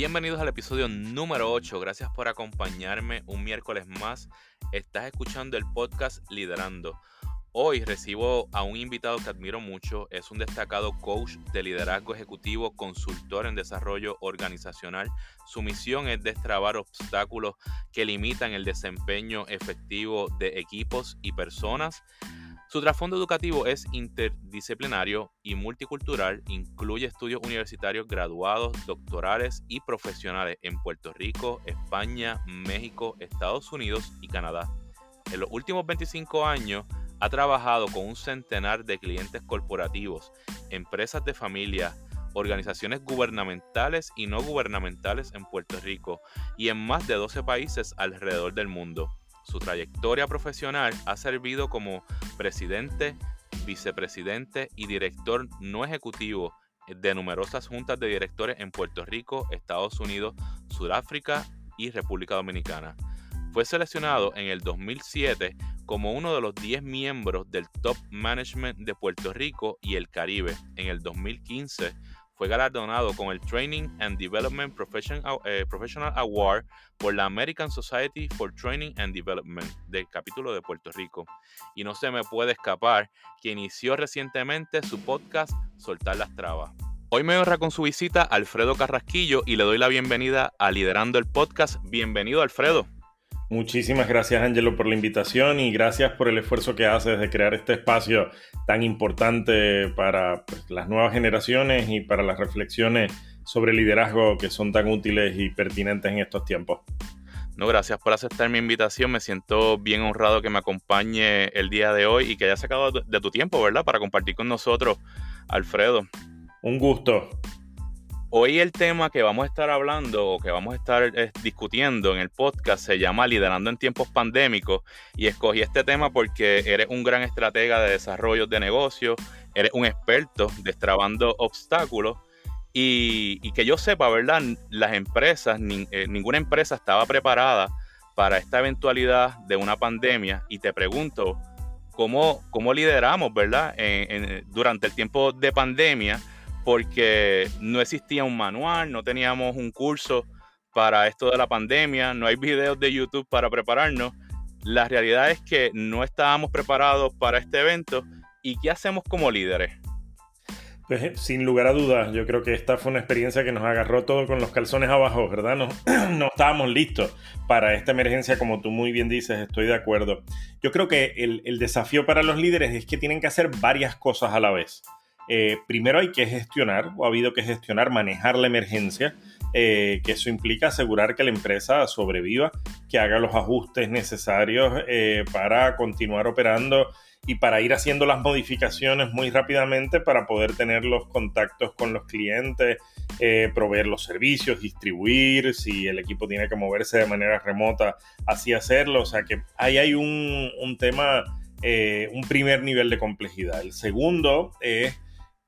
Bienvenidos al episodio número 8. Gracias por acompañarme un miércoles más. Estás escuchando el podcast Liderando. Hoy recibo a un invitado que admiro mucho. Es un destacado coach de liderazgo ejecutivo, consultor en desarrollo organizacional. Su misión es destrabar obstáculos que limitan el desempeño efectivo de equipos y personas. Su trasfondo educativo es interdisciplinario y multicultural, incluye estudios universitarios graduados, doctorales y profesionales en Puerto Rico, España, México, Estados Unidos y Canadá. En los últimos 25 años ha trabajado con un centenar de clientes corporativos, empresas de familia, organizaciones gubernamentales y no gubernamentales en Puerto Rico y en más de 12 países alrededor del mundo. Su trayectoria profesional ha servido como presidente, vicepresidente y director no ejecutivo de numerosas juntas de directores en Puerto Rico, Estados Unidos, Sudáfrica y República Dominicana. Fue seleccionado en el 2007 como uno de los 10 miembros del Top Management de Puerto Rico y el Caribe. En el 2015 fue galardonado con el Training and Development eh, Professional Award por la American Society for Training and Development del capítulo de Puerto Rico. Y no se me puede escapar que inició recientemente su podcast Soltar las Trabas. Hoy me honra con su visita Alfredo Carrasquillo y le doy la bienvenida a Liderando el Podcast. Bienvenido Alfredo. Muchísimas gracias, Angelo, por la invitación y gracias por el esfuerzo que haces de crear este espacio tan importante para pues, las nuevas generaciones y para las reflexiones sobre liderazgo que son tan útiles y pertinentes en estos tiempos. No, gracias por aceptar mi invitación. Me siento bien honrado que me acompañe el día de hoy y que hayas sacado de tu tiempo, ¿verdad? Para compartir con nosotros, Alfredo. Un gusto. Hoy el tema que vamos a estar hablando o que vamos a estar eh, discutiendo en el podcast se llama Liderando en tiempos pandémicos y escogí este tema porque eres un gran estratega de desarrollo de negocios, eres un experto destrabando obstáculos y, que yo sepa, ¿verdad? Las empresas, eh, ninguna empresa estaba preparada para esta eventualidad de una pandemia y te pregunto, ¿cómo, cómo lideramos, ¿verdad? durante el tiempo de pandemia porque no existía un manual, no teníamos un curso para esto de la pandemia, no hay videos de YouTube para prepararnos. La realidad es que no estábamos preparados para este evento y ¿qué hacemos como líderes? Pues eh, sin lugar a dudas, yo creo que esta fue una experiencia que nos agarró todo con los calzones abajo, ¿verdad? No, no estábamos listos para esta emergencia, como tú muy bien dices, estoy de acuerdo. Yo creo que el, el desafío para los líderes es que tienen que hacer varias cosas a la vez. Eh, primero hay que gestionar, o ha habido que gestionar, manejar la emergencia, eh, que eso implica asegurar que la empresa sobreviva, que haga los ajustes necesarios eh, para continuar operando y para ir haciendo las modificaciones muy rápidamente para poder tener los contactos con los clientes, proveer los servicios, distribuir, si el equipo tiene que moverse de manera remota, así hacerlo. O sea que ahí hay un, un tema, un primer nivel de complejidad. El segundo es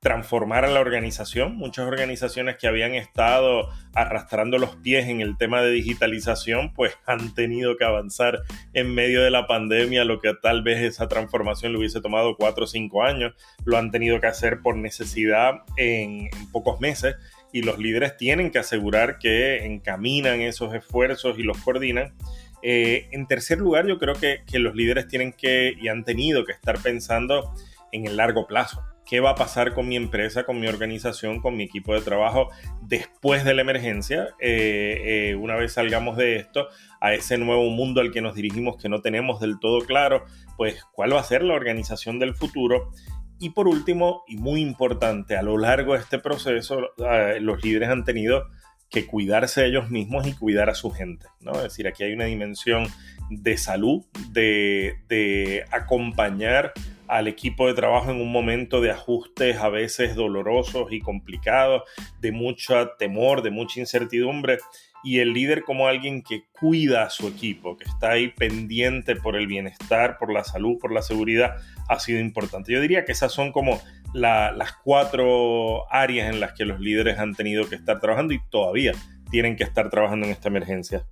transformar a la organización. Muchas organizaciones que habían estado arrastrando los pies en el tema de digitalización, pues han tenido que avanzar en medio de la pandemia, lo que tal vez esa transformación le hubiese tomado cuatro o cinco años, lo han tenido que hacer por necesidad en, pocos meses y los líderes tienen que asegurar que encaminan esos esfuerzos y los coordinan. Eh, en tercer lugar, yo creo que, que los líderes tienen que y han tenido que estar pensando en el largo plazo qué va a pasar con mi empresa, con mi organización, con mi equipo de trabajo después de la emergencia, eh, eh, una vez salgamos de esto, a ese nuevo mundo al que nos dirigimos que no tenemos del todo claro, pues cuál va a ser la organización del futuro. Y por último, y muy importante, a lo largo de este proceso, eh, los líderes han tenido que cuidarse ellos mismos y cuidar a su gente. ¿no? Es decir, aquí hay una dimensión de salud, de acompañar al equipo de trabajo en un momento de ajustes a veces dolorosos y complicados, de mucho temor, de mucha incertidumbre, y el líder como alguien que cuida a su equipo, que está ahí pendiente por el bienestar, por la salud, por la seguridad, ha sido importante. Yo diría que esas son como las cuatro áreas en las que los líderes han tenido que estar trabajando y todavía tienen que estar trabajando en esta emergencia.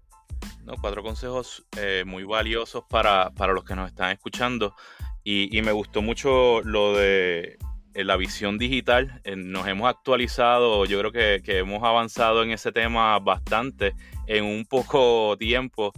No, cuatro consejos eh, muy valiosos para, para los que nos están escuchando. Y, me gustó mucho lo de la visión digital. nos hemos actualizado, yo creo que, hemos avanzado en ese tema bastante en un poco tiempo.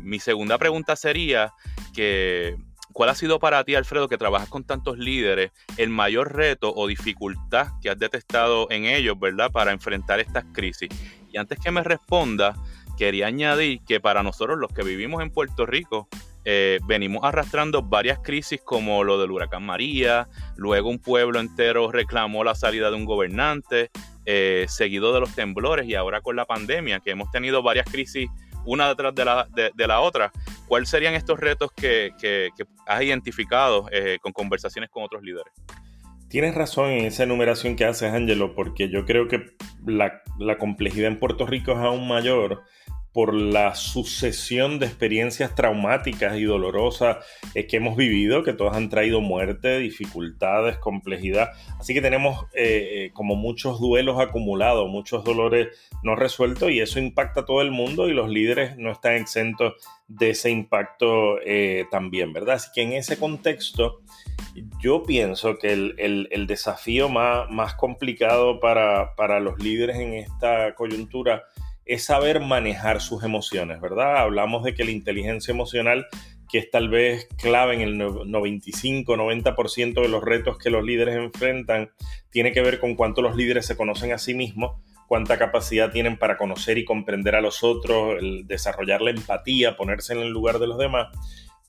mi segunda pregunta sería que ¿Cuál ha sido para ti, Alfredo, que trabajas con tantos líderes, el mayor reto o dificultad que has detectado en ellos, ¿verdad?, para enfrentar estas crisis. Y antes que me responda, quería añadir que para nosotros los que vivimos en Puerto Rico, eh, venimos arrastrando varias crisis como lo del huracán María, luego un pueblo entero reclamó la salida de un gobernante, eh, seguido de los temblores y ahora con la pandemia, que hemos tenido varias crisis una detrás de la, otra. ¿Cuáles serían estos retos que, has identificado eh, con conversaciones con otros líderes? Tienes razón en esa enumeración que haces, Angelo, porque yo creo que la complejidad en Puerto Rico es aún mayor por la sucesión de experiencias traumáticas y dolorosas eh, que hemos vivido, que todas han traído muerte, dificultades, complejidad. Así que tenemos eh, eh, como muchos duelos acumulados, muchos dolores no resueltos y eso impacta a todo el mundo y los líderes no están exentos de ese impacto también, ¿verdad? Así que en ese contexto yo pienso que el, desafío más, complicado para los líderes en esta coyuntura es saber manejar sus emociones, ¿verdad? Hablamos de que la inteligencia emocional, que es tal vez clave en el 95-90% de los retos que los líderes enfrentan, tiene que ver con cuánto los líderes se conocen a sí mismos, cuánta capacidad tienen para conocer y comprender a los otros, desarrollar la empatía, ponerse en el lugar de los demás,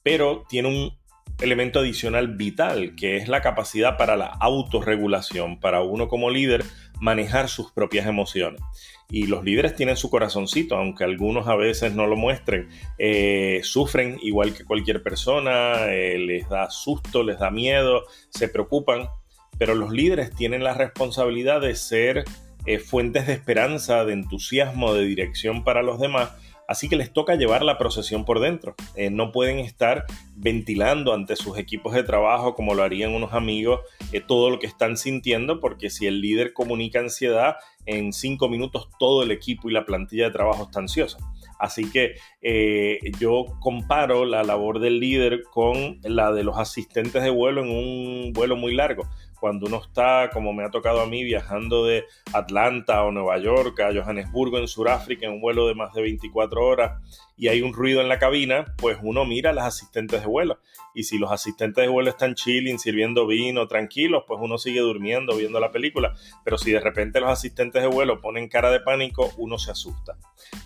pero tiene un elemento adicional vital, que es la capacidad para la autorregulación, para uno como líder manejar sus propias emociones. Y los líderes tienen su corazoncito, aunque algunos a veces no lo muestren. Eh, sufren igual que cualquier persona, eh, les da susto, les da miedo, se preocupan, pero los líderes tienen la responsabilidad de ser eh, fuentes de esperanza, de entusiasmo, de dirección para los demás Así que les toca llevar la procesión por dentro. Eh, no pueden estar ventilando ante sus equipos de trabajo como lo harían unos amigos eh, todo lo que están sintiendo, porque si el líder comunica ansiedad, en cinco minutos todo el equipo y la plantilla de trabajo está ansiosa. Así que eh, yo comparo la labor del líder con la de los asistentes de vuelo en un vuelo muy largo cuando uno está, como me ha tocado a mí, viajando de Atlanta o Nueva York a Johannesburgo en Sudáfrica en un vuelo de más de 24 horas y hay un ruido en la cabina, pues uno mira a las asistentes de vuelo. Y si los asistentes de vuelo están chilling, sirviendo vino, tranquilos, pues uno sigue durmiendo, viendo la película. Pero si de repente los asistentes de vuelo ponen cara de pánico, uno se asusta.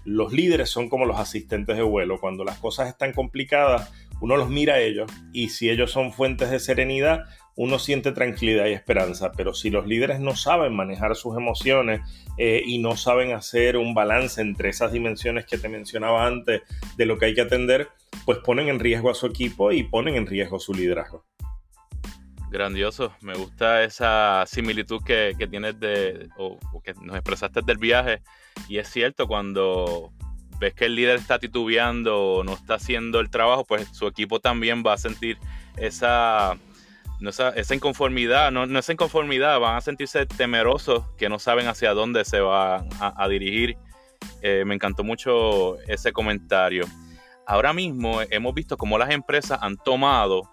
Los líderes son como los asistentes de vuelo. Cuando las cosas están complicadas, uno los mira a ellos y si ellos son fuentes de serenidad, uno siente tranquilidad y esperanza, pero si los líderes no saben manejar sus emociones eh, y no saben hacer un balance entre esas dimensiones que te mencionaba antes de lo que hay que atender, pues ponen en riesgo a su equipo y ponen en riesgo su liderazgo. Grandioso, me gusta esa similitud que, tienes de, o, que nos expresaste del viaje, y es cierto, cuando ves que el líder está titubeando o no está haciendo el trabajo, pues su equipo también va a sentir esa esa, inconformidad, no, esa inconformidad, van a sentirse temerosos que no saben hacia dónde se van a, dirigir. Eh, me encantó mucho ese comentario. Ahora mismo hemos visto cómo las empresas han tomado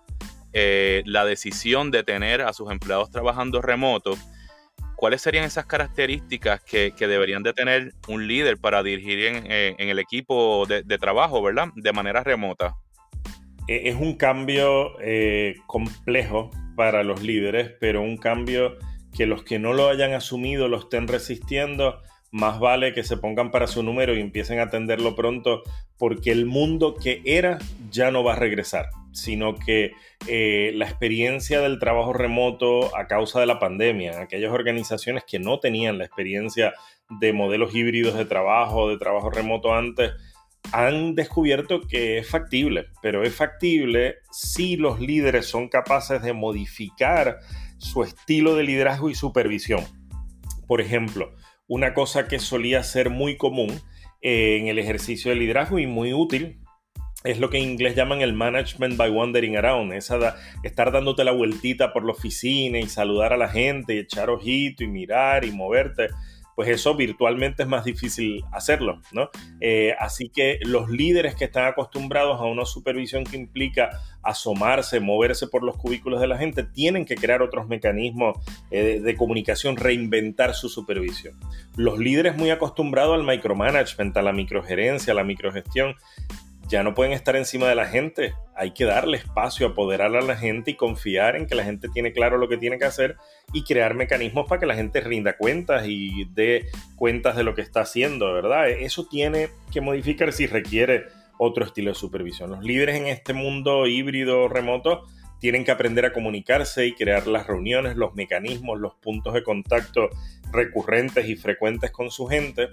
eh, la decisión de tener a sus empleados trabajando remoto. ¿Cuáles serían esas características que, deberían de tener un líder para dirigir en, el equipo de, de trabajo, ¿verdad? De manera remota. E-, es un cambio eh, complejo para los líderes, pero un cambio que los que no lo hayan asumido lo estén resistiendo, más vale que se pongan para su número y empiecen a atenderlo pronto, porque el mundo que era ya no va a regresar, sino que eh, la experiencia del trabajo remoto a causa de la pandemia, aquellas organizaciones que no tenían la experiencia de modelos híbridos de trabajo, de trabajo remoto antes, han descubierto que es factible, pero es factible si los líderes son capaces de modificar su estilo de liderazgo y supervisión. Por ejemplo, una cosa que solía ser muy común eh, en el ejercicio de liderazgo y muy útil es lo que en inglés llaman el management by wandering around, esa estar dándote la vueltita por la oficina y saludar a la gente y echar ojito y mirar y moverte pues eso virtualmente es más difícil hacerlo, ¿no? Eh, así que los líderes que están acostumbrados a una supervisión que implica asomarse, moverse por los cubículos de la gente, tienen que crear otros mecanismos eh, de comunicación, reinventar su supervisión. Los líderes muy acostumbrados al micromanagement, a la microgerencia, a la microgestión, ya no pueden estar encima de la gente. Hay que darle espacio, apoderar a la gente y confiar en que la gente tiene claro lo que tiene que hacer y crear mecanismos para que la gente rinda cuentas y dé cuentas de lo que está haciendo, ¿verdad? Eso tiene que modificar si requiere otro estilo de supervisión. Los líderes en este mundo híbrido remoto tienen que aprender a comunicarse y crear las reuniones, los mecanismos, los puntos de contacto recurrentes y frecuentes con su gente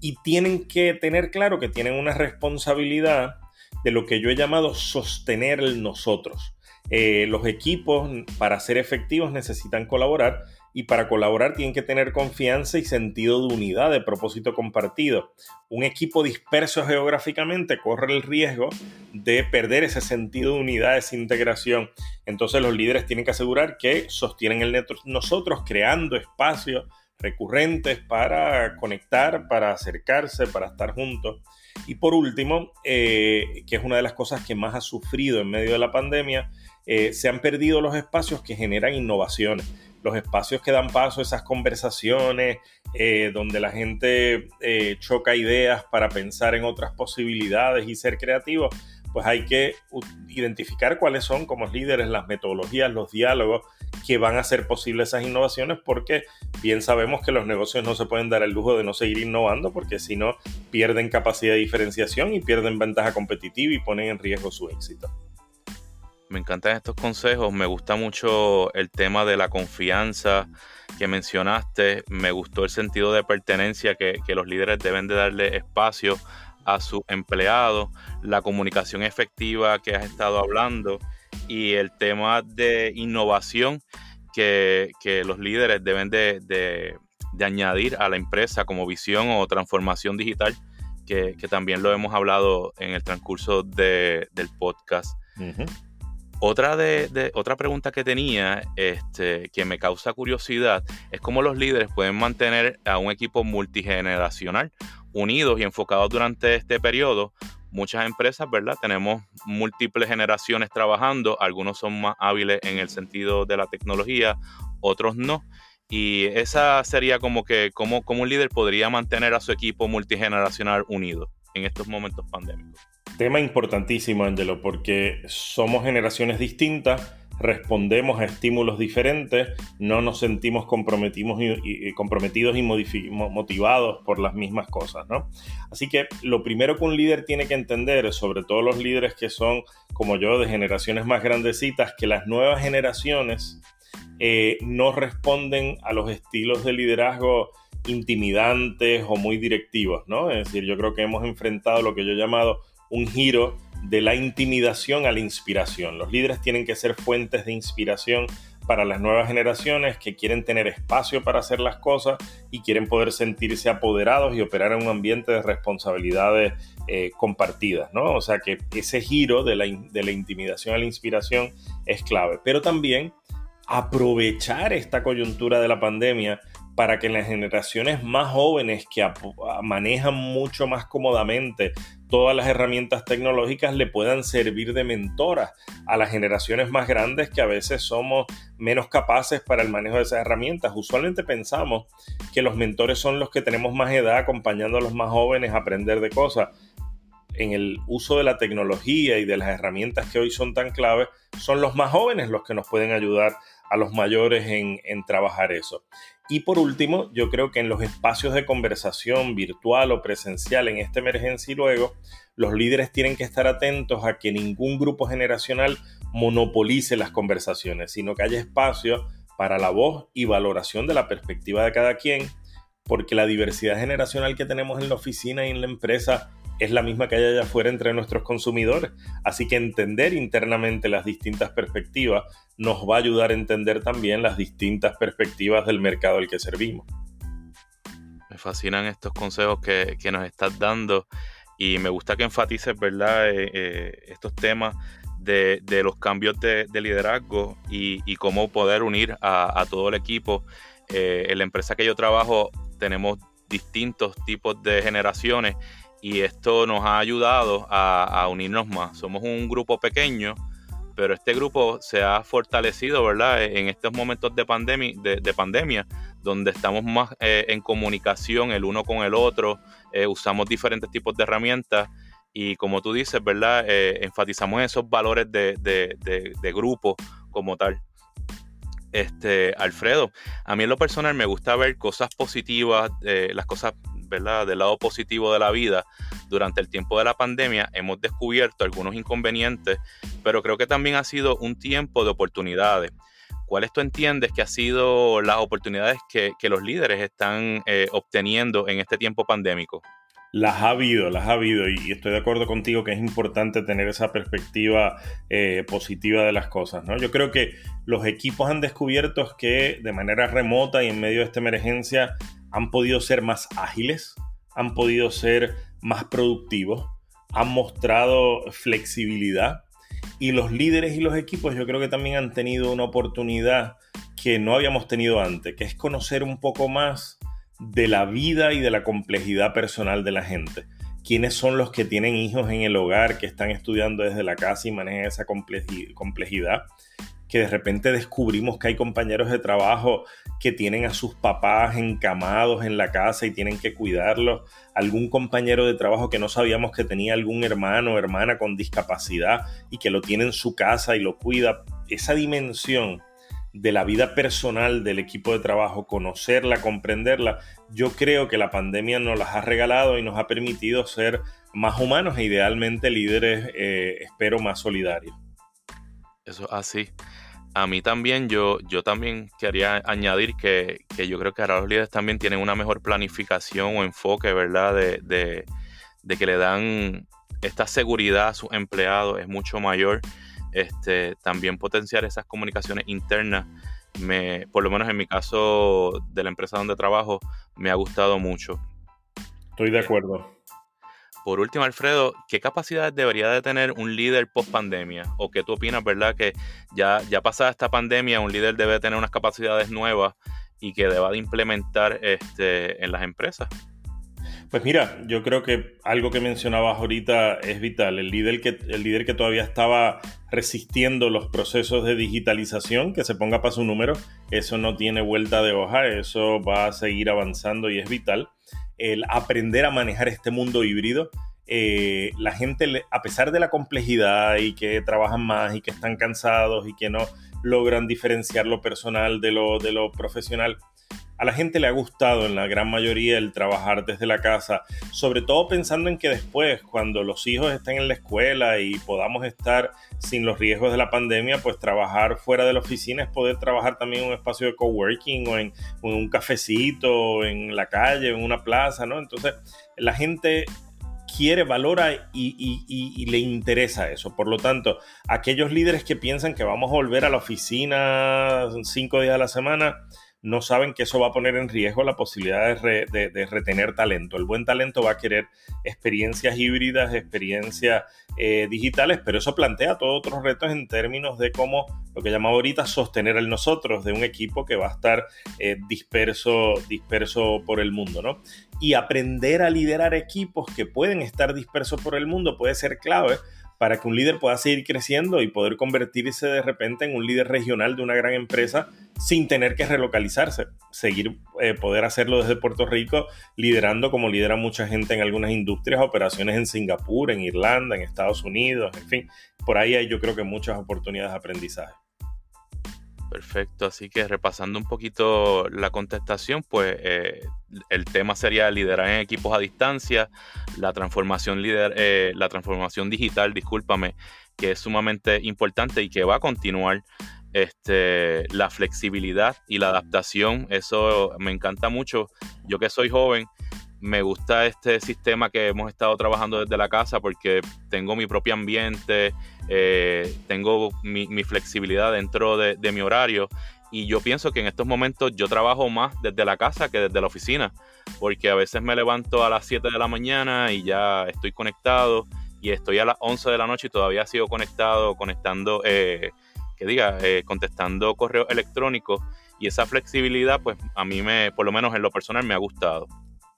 y tienen que tener claro que tienen una responsabilidad de lo que yo he llamado sostener el nosotros. Eh, los equipos para ser efectivos necesitan colaborar y para colaborar tienen que tener confianza y sentido de unidad, de propósito compartido. Un equipo disperso geográficamente corre el riesgo de perder ese sentido de unidad, esa integración. Entonces los líderes tienen que asegurar que sostienen el nosotros, creando espacios recurrentes para conectar, para acercarse, para estar juntos. Y por último, eh, que es una de las cosas que más ha sufrido en medio de la pandemia, eh, se han perdido los espacios que generan innovaciones, los espacios que dan paso a esas conversaciones, eh, donde la gente choca ideas para pensar en otras posibilidades y ser creativos pues hay que identificar cuáles son como líderes las metodologías, los diálogos que van a hacer posibles esas innovaciones porque bien sabemos que los negocios no se pueden dar el lujo de no seguir innovando porque si no pierden capacidad de diferenciación y pierden ventaja competitiva y ponen en riesgo su éxito. Me encantan estos consejos, me gusta mucho el tema de la confianza que mencionaste, me gustó el sentido de pertenencia que, que los líderes deben de darle espacio a su empleado, la comunicación efectiva que has estado hablando y el tema de innovación que, los líderes deben de, añadir a la empresa como visión o transformación digital, que, también lo hemos hablado en el transcurso del podcast. Otra, de, otra pregunta que tenía, este, que me causa curiosidad, es cómo los líderes pueden mantener a un equipo multigeneracional unidos y enfocados durante este periodo. Muchas empresas, ¿verdad? Tenemos múltiples generaciones trabajando, algunos son más hábiles en el sentido de la tecnología, otros no. Y esa sería como que, como, como un líder podría mantener a su equipo multigeneracional unido en estos momentos pandémicos. Tema importantísimo, Angelo, porque somos generaciones distintas, respondemos a estímulos diferentes, no nos sentimos comprometidos y, motivados por las mismas cosas, ¿no? Así que lo primero que un líder tiene que entender, sobre todo los líderes que son como yo de generaciones más grandecitas, que las nuevas generaciones eh, no responden a los estilos de liderazgo intimidantes o muy directivos, ¿no? Es decir, yo creo que hemos enfrentado lo que yo he llamado un giro de la intimidación a la inspiración. Los líderes tienen que ser fuentes de inspiración para las nuevas generaciones que quieren tener espacio para hacer las cosas y quieren poder sentirse apoderados y operar en un ambiente de responsabilidades eh, compartidas, ¿no? O sea que ese giro de la, de la intimidación a la inspiración es clave, pero también aprovechar esta coyuntura de la pandemia para que las generaciones más jóvenes que manejan mucho más cómodamente todas las herramientas tecnológicas le puedan servir de mentoras a las generaciones más grandes que a veces somos menos capaces para el manejo de esas herramientas. Usualmente pensamos que los mentores son los que tenemos más edad acompañando a los más jóvenes a aprender de cosas. En el uso de la tecnología y de las herramientas que hoy son tan claves, son los más jóvenes los que nos pueden ayudar a los mayores en, trabajar eso. Y por último, yo creo que en los espacios de conversación virtual o presencial en esta emergencia y luego, los líderes tienen que estar atentos a que ningún grupo generacional monopolice las conversaciones, sino que haya espacio para la voz y valoración de la perspectiva de cada quien, porque la diversidad generacional que tenemos en la oficina y en la empresa es la misma que hay allá afuera entre nuestros consumidores. Así que entender internamente las distintas perspectivas nos va a ayudar a entender también las distintas perspectivas del mercado al que servimos. Me fascinan estos consejos que, nos estás dando y me gusta que enfatices, ¿verdad?, eh, eh, estos temas de, los cambios de, liderazgo y, cómo poder unir a, todo el equipo. Eh, en la empresa que yo trabajo tenemos distintos tipos de generaciones y esto nos ha ayudado a, unirnos más. Somos un grupo pequeño, pero este grupo se ha fortalecido, ¿verdad? En estos momentos de pandemia, de, pandemia donde estamos más eh, en comunicación el uno con el otro, eh, usamos diferentes tipos de herramientas y como tú dices, ¿verdad? Eh, enfatizamos esos valores de, de grupo como tal. Este, Alfredo, a mí en lo personal me gusta ver cosas positivas, las cosas Del lado positivo de la vida, durante el tiempo de la pandemia hemos descubierto algunos inconvenientes, pero creo que también ha sido un tiempo de oportunidades. ¿Cuáles tú entiendes que han sido las oportunidades que, los líderes están eh, obteniendo en este tiempo pandémico? Las ha habido, las ha habido y estoy de acuerdo contigo que es importante tener esa perspectiva eh, positiva de las cosas. ¿no? Yo creo que los equipos han descubierto que de manera remota y en medio de esta emergencia han podido ser más ágiles, han podido ser más productivos, han mostrado flexibilidad y los líderes y los equipos yo creo que también han tenido una oportunidad que no habíamos tenido antes, que es conocer un poco más de la vida y de la complejidad personal de la gente. ¿Quiénes son los que tienen hijos en el hogar, que están estudiando desde la casa y manejan esa complejidad? Que de repente descubrimos que hay compañeros de trabajo que tienen a sus papás encamados en la casa y tienen que cuidarlos, algún compañero de trabajo que no sabíamos que tenía algún hermano o hermana con discapacidad y que lo tiene en su casa y lo cuida, esa dimensión de la vida personal del equipo de trabajo, conocerla, comprenderla, yo creo que la pandemia nos las ha regalado y nos ha permitido ser más humanos e idealmente líderes, eh, espero, más solidarios. Eso así. A mí también, yo, yo también quería añadir que, yo creo que ahora los líderes también tienen una mejor planificación o enfoque, ¿verdad? De, que le dan esta seguridad a sus empleados, es mucho mayor. Este, también potenciar esas comunicaciones internas, me, por lo menos en mi caso de la empresa donde trabajo, me ha gustado mucho. Estoy de acuerdo. Por último, Alfredo, ¿qué capacidades debería de tener un líder post pandemia? ¿O qué tú opinas, verdad? Que ya, ya pasada esta pandemia, un líder debe tener unas capacidades nuevas y que deba de implementar este, en las empresas. Pues mira, yo creo que algo que mencionabas ahorita es vital. El líder que, el líder que todavía estaba resistiendo los procesos de digitalización, que se ponga para su número, eso no tiene vuelta de hoja, eso va a seguir avanzando y es vital el aprender a manejar este mundo híbrido. Eh, la gente, a pesar de la complejidad y que trabajan más y que están cansados y que no logran diferenciar lo personal de lo, de lo profesional, a la gente le ha gustado en la gran mayoría el trabajar desde la casa, sobre todo pensando en que después, cuando los hijos estén en la escuela y podamos estar sin los riesgos de la pandemia, pues trabajar fuera de la oficina es poder trabajar también en un espacio de coworking o en, un cafecito, en la calle, en una plaza, ¿no? Entonces, la gente quiere, valora y, le interesa eso. Por lo tanto, aquellos líderes que piensan que vamos a volver a la oficina cinco días a la semana, no saben que eso va a poner en riesgo la posibilidad de, retener talento. El buen talento va a querer experiencias híbridas, experiencias eh, digitales, pero eso plantea todos otros retos en términos de cómo lo que llamamos ahorita sostener el nosotros de un equipo que va a estar eh, disperso, disperso por el mundo, ¿no? Y aprender a liderar equipos que pueden estar dispersos por el mundo puede ser clave para que un líder pueda seguir creciendo y poder convertirse de repente en un líder regional de una gran empresa sin tener que relocalizarse, seguir eh, poder hacerlo desde Puerto Rico, liderando como lidera mucha gente en algunas industrias, operaciones en Singapur, en Irlanda, en Estados Unidos, en fin, por ahí hay yo creo que muchas oportunidades de aprendizaje. Perfecto, así que repasando un poquito la contestación, pues eh, el tema sería liderar en equipos a distancia, la transformación, eh, la transformación digital, discúlpame, que es sumamente importante y que va a continuar. Este, la flexibilidad y la adaptación, eso me encanta mucho. Yo que soy joven, me gusta este sistema que hemos estado trabajando desde la casa porque tengo mi propio ambiente, eh, tengo mi, flexibilidad dentro de, mi horario y yo pienso que en estos momentos yo trabajo más desde la casa que desde la oficina porque a veces me levanto a las 7 de la mañana y ya estoy conectado y estoy a las 11 de la noche y todavía sigo conectado, conectando, eh, que diga, eh, contestando correos electrónicos y esa flexibilidad, pues a mí me, por lo menos en lo personal, me ha gustado.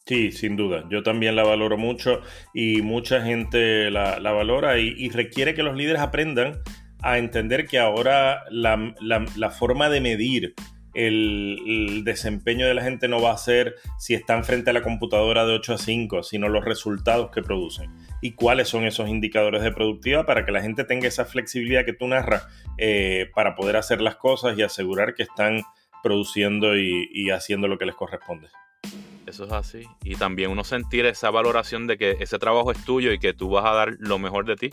Sí, sin duda. Yo también la valoro mucho y mucha gente la, valora y, requiere que los líderes aprendan a entender que ahora la, forma de medir el, desempeño de la gente no va a ser si están frente a la computadora de 8 a 5, sino los resultados que producen y cuáles son esos indicadores de productividad para que la gente tenga esa flexibilidad que tú narras eh, para poder hacer las cosas y asegurar que están produciendo y haciendo lo que les corresponde. Eso es así. Y también uno sentir esa valoración de que ese trabajo es tuyo y que tú vas a dar lo mejor de ti.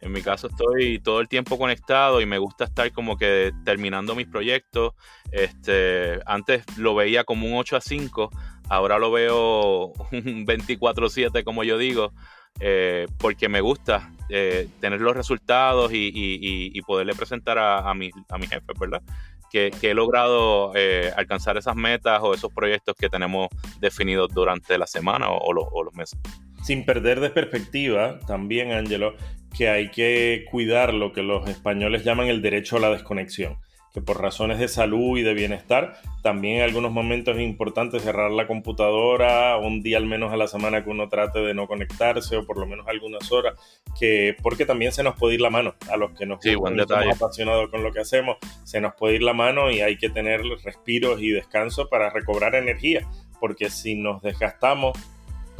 En mi caso estoy todo el tiempo conectado y me gusta estar como que terminando mis proyectos. Este, antes lo veía como un 8 a 5, ahora lo veo un 24-7 como yo digo, eh, porque me gusta eh, tener los resultados y, poderle presentar a, a, mi, a mi jefe, ¿verdad? que, he logrado eh, alcanzar esas metas o esos proyectos que tenemos definidos durante la semana o, los meses. Sin perder de perspectiva, también, Angelo, que hay que cuidar lo que los españoles llaman el derecho a la desconexión que por razones de salud y de bienestar, también en algunos momentos es importante cerrar la computadora un día al menos a la semana que uno trate de no conectarse o por lo menos algunas horas, que porque también se nos puede ir la mano a los que nos sí, estamos apasionados con lo que hacemos, se nos puede ir la mano y hay que tener respiros y descanso para recobrar energía, porque si nos desgastamos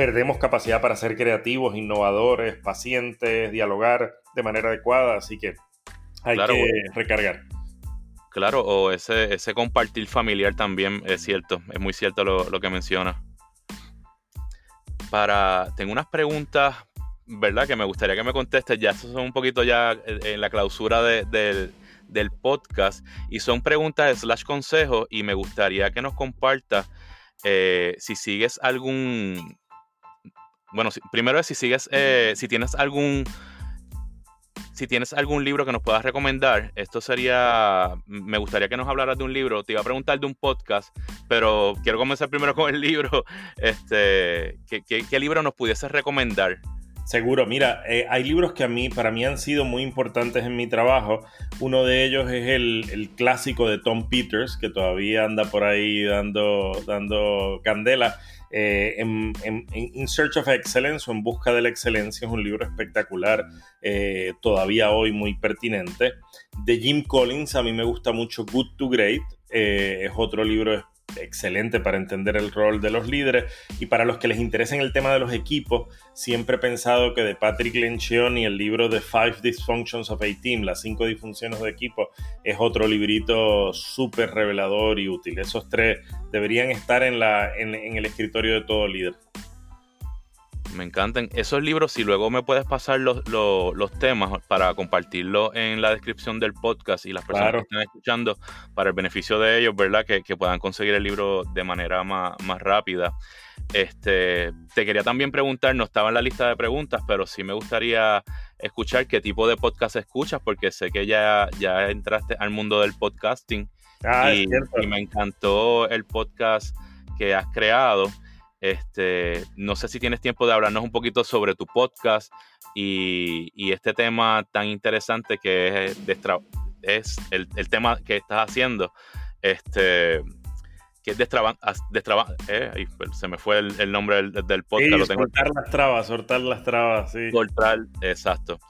perdemos capacidad para ser creativos, innovadores, pacientes, dialogar de manera adecuada, así que hay que recargar. Claro, o ese, ese compartir familiar también es cierto, es muy cierto lo, que menciona. Para, tengo unas preguntas, ¿verdad? Que me gustaría que me contestes, ya son un poquito ya en la clausura del podcast, y son preguntas slash consejos, y me gustaría que nos compartas eh, si sigues algún, bueno, primero es si sigues, eh, si tienes algún si tienes algún libro que nos puedas recomendar, esto sería, me gustaría que nos hablaras de un libro, te iba a preguntar de un podcast, pero quiero comenzar primero con el libro, este, ¿qué, libro nos pudieses recomendar? Seguro, mira, eh, hay libros que a mí, para mí han sido muy importantes en mi trabajo. Uno de ellos es el, clásico de Tom Peters, que todavía anda por ahí dando, dando candela eh, en, in Search of Excellence o En Busca de la Excelencia es un libro espectacular, eh, todavía hoy muy pertinente. De Jim Collins, a mí me gusta mucho Good to Great, eh, es otro libro excelente para entender el rol de los líderes y para los que les interesa el tema de los equipos, siempre he pensado que de Patrick Lencioni el libro de Five Dysfunctions of a Team, las cinco disfunciones de equipo, es otro librito súper revelador y útil. Esos tres deberían estar en, la, en el escritorio de todo líder. Me encantan esos libros. Si luego me puedes pasar los, temas para compartirlo en la descripción del podcast y las personas que estén escuchando, para el beneficio de ellos, ¿verdad? Que, puedan conseguir el libro de manera más, rápida. Este, te quería también preguntar, no estaba en la lista de preguntas, pero sí me gustaría escuchar qué tipo de podcast escuchas, porque sé que ya, ya entraste al mundo del podcasting ah, y me encantó el podcast que has creado. Este, no sé si tienes tiempo de hablarnos un poquito sobre tu podcast y, este tema tan interesante que es, es el, tema que estás haciendo. Este, que es destraban, eh, se me fue el, nombre del, podcast. soltar las trabas, soltar las trabas, sí. Soltar, exacto.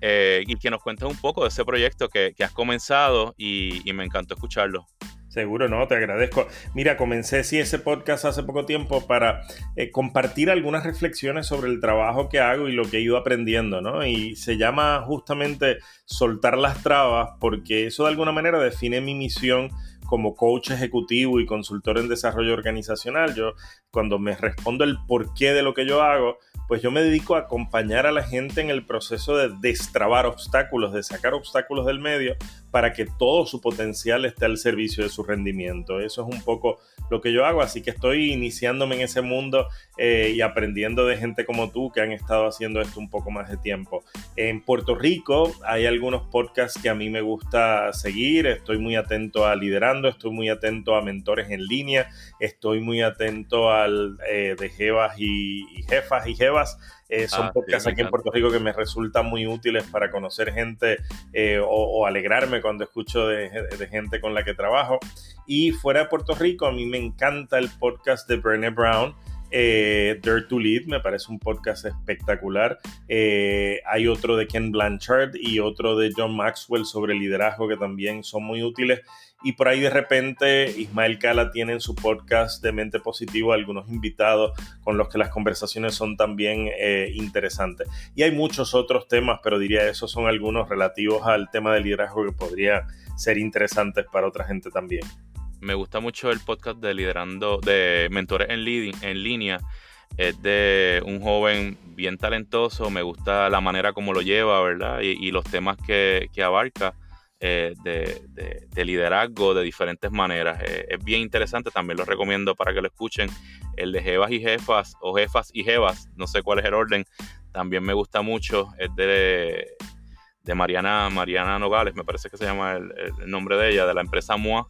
Eh, y que nos cuentes un poco de ese proyecto que, has comenzado y, y me encantó escucharlo. Seguro, no, te agradezco. Mira, comencé sí ese podcast hace poco tiempo para eh, compartir algunas reflexiones sobre el trabajo que hago y lo que he ido aprendiendo, ¿no? Y se llama justamente soltar las trabas porque eso de alguna manera define mi misión como coach ejecutivo y consultor en desarrollo organizacional. Yo cuando me respondo el porqué de lo que yo hago, pues yo me dedico a acompañar a la gente en el proceso de destrabar obstáculos, de sacar obstáculos del medio para que todo su potencial esté al servicio de su rendimiento. Eso es un poco lo que yo hago, así que estoy iniciándome en ese mundo eh, y aprendiendo de gente como tú que han estado haciendo esto un poco más de tiempo. En Puerto Rico hay algunos podcasts que a mí me gusta seguir, estoy muy atento a liderando, estoy muy atento a mentores en línea, estoy muy atento al eh, de jevas y, y jefas y jevas Eh, son ah, podcasts aquí en Puerto Rico que me resultan muy útiles para conocer gente eh, o, alegrarme cuando escucho de, gente con la que trabajo. Y fuera de Puerto Rico, a mí me encanta el podcast de Brené Brown. Eh, Dare to Lead me parece un podcast espectacular. Eh, hay otro de Ken Blanchard y otro de John Maxwell sobre liderazgo que también son muy útiles. Y por ahí de repente Ismael Cala tiene en su podcast de Mente Positiva algunos invitados con los que las conversaciones son también eh, interesantes. Y hay muchos otros temas, pero diría esos son algunos relativos al tema del liderazgo que podrían ser interesantes para otra gente también me gusta mucho el podcast de liderando, de mentores en, en línea. Es de un joven bien talentoso, me gusta la manera como lo lleva, ¿verdad? Y, los temas que, abarca eh, de, liderazgo de diferentes maneras. Eh, es bien interesante, también lo recomiendo para que lo escuchen. El de Jevas y Jefas, o Jefas y Jevas, no sé cuál es el orden, también me gusta mucho. Es de, de Mariana, Mariana Nogales, me parece que se llama el, el nombre de ella, de la empresa MOA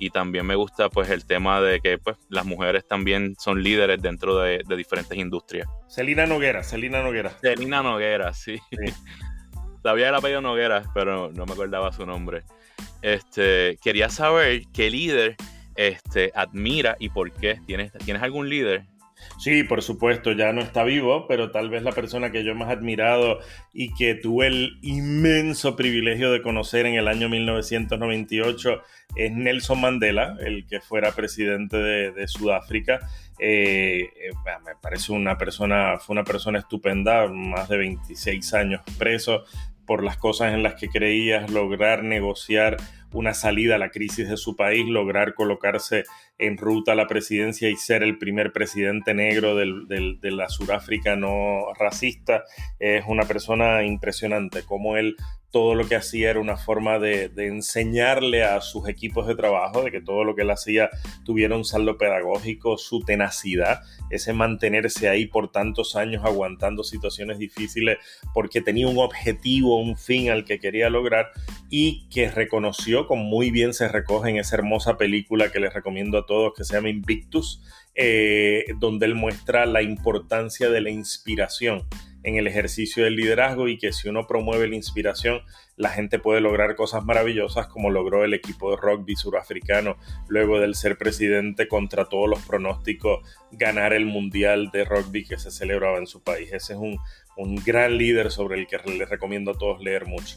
y también me gusta pues el tema de que pues las mujeres también son líderes dentro de, diferentes industrias. Celina Noguera, Celina Noguera. Celina Noguera, sí. Sabía el apellido Noguera, pero no me acordaba su nombre. Este, quería saber qué líder este, admira y por qué. ¿Tienes, ¿Tienes algún líder Sí, por supuesto, ya no está vivo, pero tal vez la persona que yo más admirado y que tuve el inmenso privilegio de conocer en el año 1998 es Nelson Mandela, el que fuera presidente de, Sudáfrica. Eh, eh, me parece una persona, fue una persona estupenda, más de 26 años preso por las cosas en las que creías, lograr negociar una salida a la crisis de su país, lograr colocarse en ruta a la presidencia y ser el primer presidente negro de la Sudáfrica no racista. Es una persona impresionante, como él todo lo que hacía era una forma de, enseñarle a sus equipos de trabajo, de que todo lo que él hacía tuviera un saldo pedagógico, su tenacidad, ese mantenerse ahí por tantos años aguantando situaciones difíciles porque tenía un objetivo, un fin al que quería lograr y que reconoció, como muy bien se recoge en esa hermosa película que les recomiendo a todos, que se llama Invictus, eh, donde él muestra la importancia de la inspiración en el ejercicio del liderazgo y que si uno promueve la inspiración, la gente puede lograr cosas maravillosas como logró el equipo de rugby surafricano luego del ser presidente contra todos los pronósticos ganar el mundial de rugby que se celebraba en su país. Ese es un, un gran líder sobre el que les recomiendo a todos leer mucho.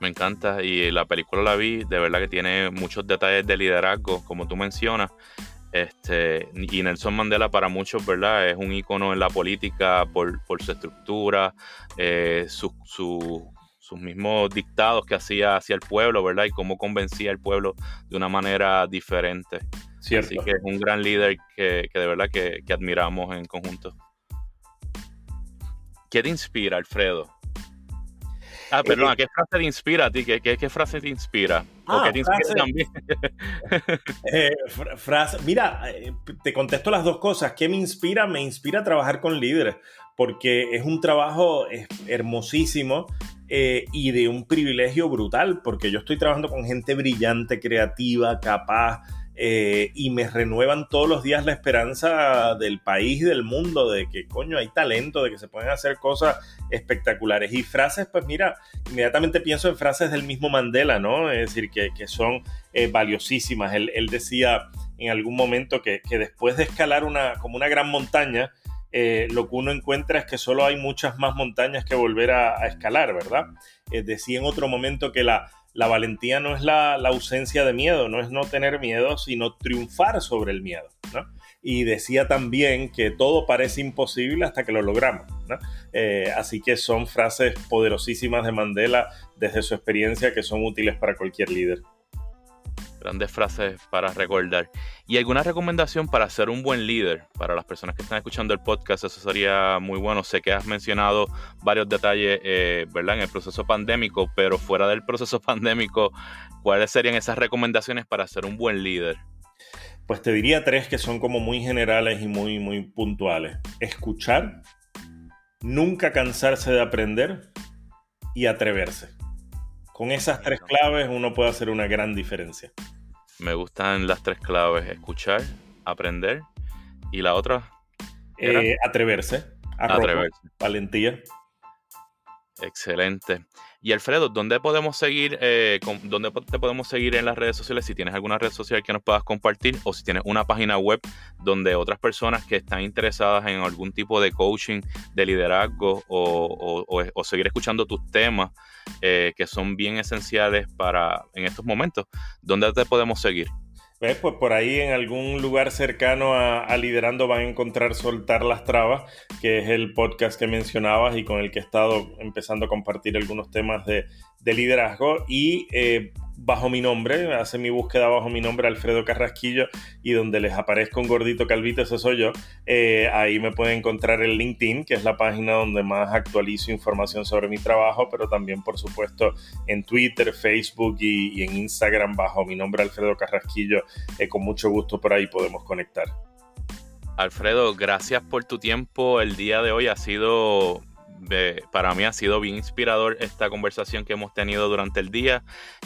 Me encanta y la película la vi, de verdad que tiene muchos detalles de liderazgo, como tú mencionas. Este, y Nelson Mandela para muchos, ¿verdad? Es un icono en la política por, su estructura, eh, sus mismos dictados que hacía hacia el pueblo, ¿verdad? Y cómo convencía al pueblo de una manera diferente. Cierto. Así que es un gran líder que, de verdad que, que admiramos en conjunto. ¿Qué te inspira, Alfredo? Ah, perdón, ¿qué frase te inspira a ti? ¿Qué, qué, frase te inspira? ¿O ah, qué te inspira también? Eh, frase, mira, eh, te contesto las dos cosas. ¿Qué me inspira? Me inspira a trabajar con líderes, porque es un trabajo hermosísimo eh, y de un privilegio brutal, porque yo estoy trabajando con gente brillante, creativa, capaz, eh, y me renuevan todos los días la esperanza del país y del mundo de que coño hay talento, de que se pueden hacer cosas espectaculares. Y frases, pues mira, inmediatamente pienso en frases del mismo Mandela, ¿no? Es decir, que, son eh, valiosísimas. Él, decía en algún momento que, después de escalar una, como una gran montaña, eh, lo que uno encuentra es que solo hay muchas más montañas que volver a, escalar, ¿verdad? decía en otro momento que la, la valentía no es la, ausencia de miedo, no es no tener miedo, sino triunfar sobre el miedo. Y decía también que todo parece imposible hasta que lo logramos. Eh, así que son frases poderosísimas de Mandela desde su experiencia que son útiles para cualquier líder. Grandes frases para recordar. ¿Y alguna recomendación para ser un buen líder? Para las personas que están escuchando el podcast, eso sería muy bueno. Sé que has mencionado varios detalles, eh, ¿verdad? En el proceso pandémico, pero fuera del proceso pandémico, ¿cuáles serían esas recomendaciones para ser un buen líder? Pues te diría tres que son como muy generales y muy, muy puntuales. Escuchar, nunca cansarse de aprender y atreverse. Con esas tres claves uno puede hacer una gran diferencia. Me gustan las tres claves, escuchar, aprender y la otra. Eh, atreverse. Atreverse. Valentía. Excelente. Y Alfredo, ¿dónde podemos seguir, eh, dónde te podemos seguir en las redes sociales? Si tienes alguna red social que nos puedas compartir o si tienes una página web donde otras personas que están interesadas en algún tipo de coaching, de liderazgo o, seguir escuchando tus temas eh, que son bien esenciales para en estos momentos, ¿dónde te podemos seguir? ¿Ves? Pues por ahí en algún lugar cercano a, Liderando van a encontrar Soltar las Trabas, que es el podcast que mencionabas y con el que he estado empezando a compartir algunos temas de, de liderazgo. Y eh, bajo mi nombre, hace mi búsqueda bajo mi nombre Alfredo Carrasquillo y donde les aparezca un gordito calvito, ese soy yo, eh, ahí me pueden encontrar el LinkedIn, que es la página donde más actualizo información sobre mi trabajo, pero también por supuesto en Twitter, Facebook y, en Instagram bajo mi nombre Alfredo Carrasquillo, eh, con mucho gusto por ahí podemos conectar. Alfredo, gracias por tu tiempo. El día de hoy ha sido para mí ha sido bien inspirador esta conversación que hemos tenido durante el día.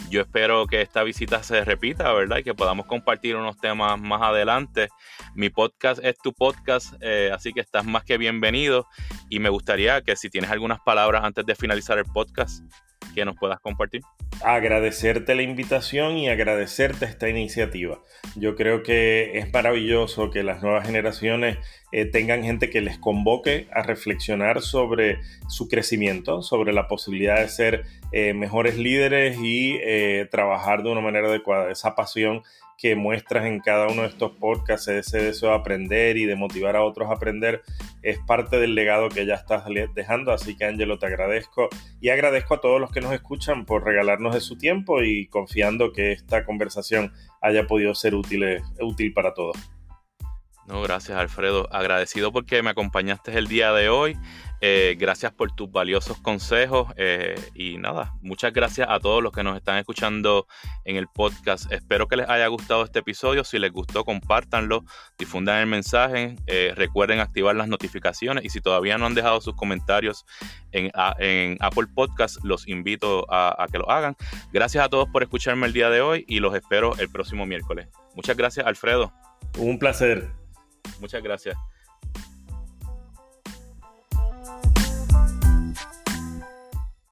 Yo espero que esta visita se repita, ¿verdad? Y que podamos compartir unos temas más adelante. Mi podcast es tu podcast, eh, así que estás más que bienvenido. Y me gustaría que si tienes algunas palabras antes de finalizar el podcast, que nos puedas compartir. Agradecerte la invitación y agradecerte esta iniciativa. Yo creo que es maravilloso que las nuevas generaciones eh, tengan gente que les convoque a reflexionar sobre su crecimiento, sobre la posibilidad de ser eh, mejores líderes y eh, trabajar de una manera adecuada. Esa pasión que muestras en cada uno de estos podcasts, ese deseo de aprender y de motivar a otros a aprender, es parte del legado que ya estás dejando. Así que, Angelo, te agradezco y agradezco a todos los que nos escuchan por regalarnos de su tiempo y confiando que esta conversación haya podido ser útil, útil para todos. No, gracias Alfredo. Agradecido porque me acompañaste el día de hoy. Eh, gracias por tus valiosos consejos eh, y nada, muchas gracias a todos los que nos están escuchando en el podcast. Espero que les haya gustado este episodio. Si les gustó, compártanlo, difundan el mensaje, eh, recuerden activar las notificaciones y si todavía no han dejado sus comentarios en, Apple Podcast, los invito a, a que lo hagan. Gracias a todos por escucharme el día de hoy y los espero el próximo miércoles. Muchas gracias, Alfredo. Un placer. Muchas gracias.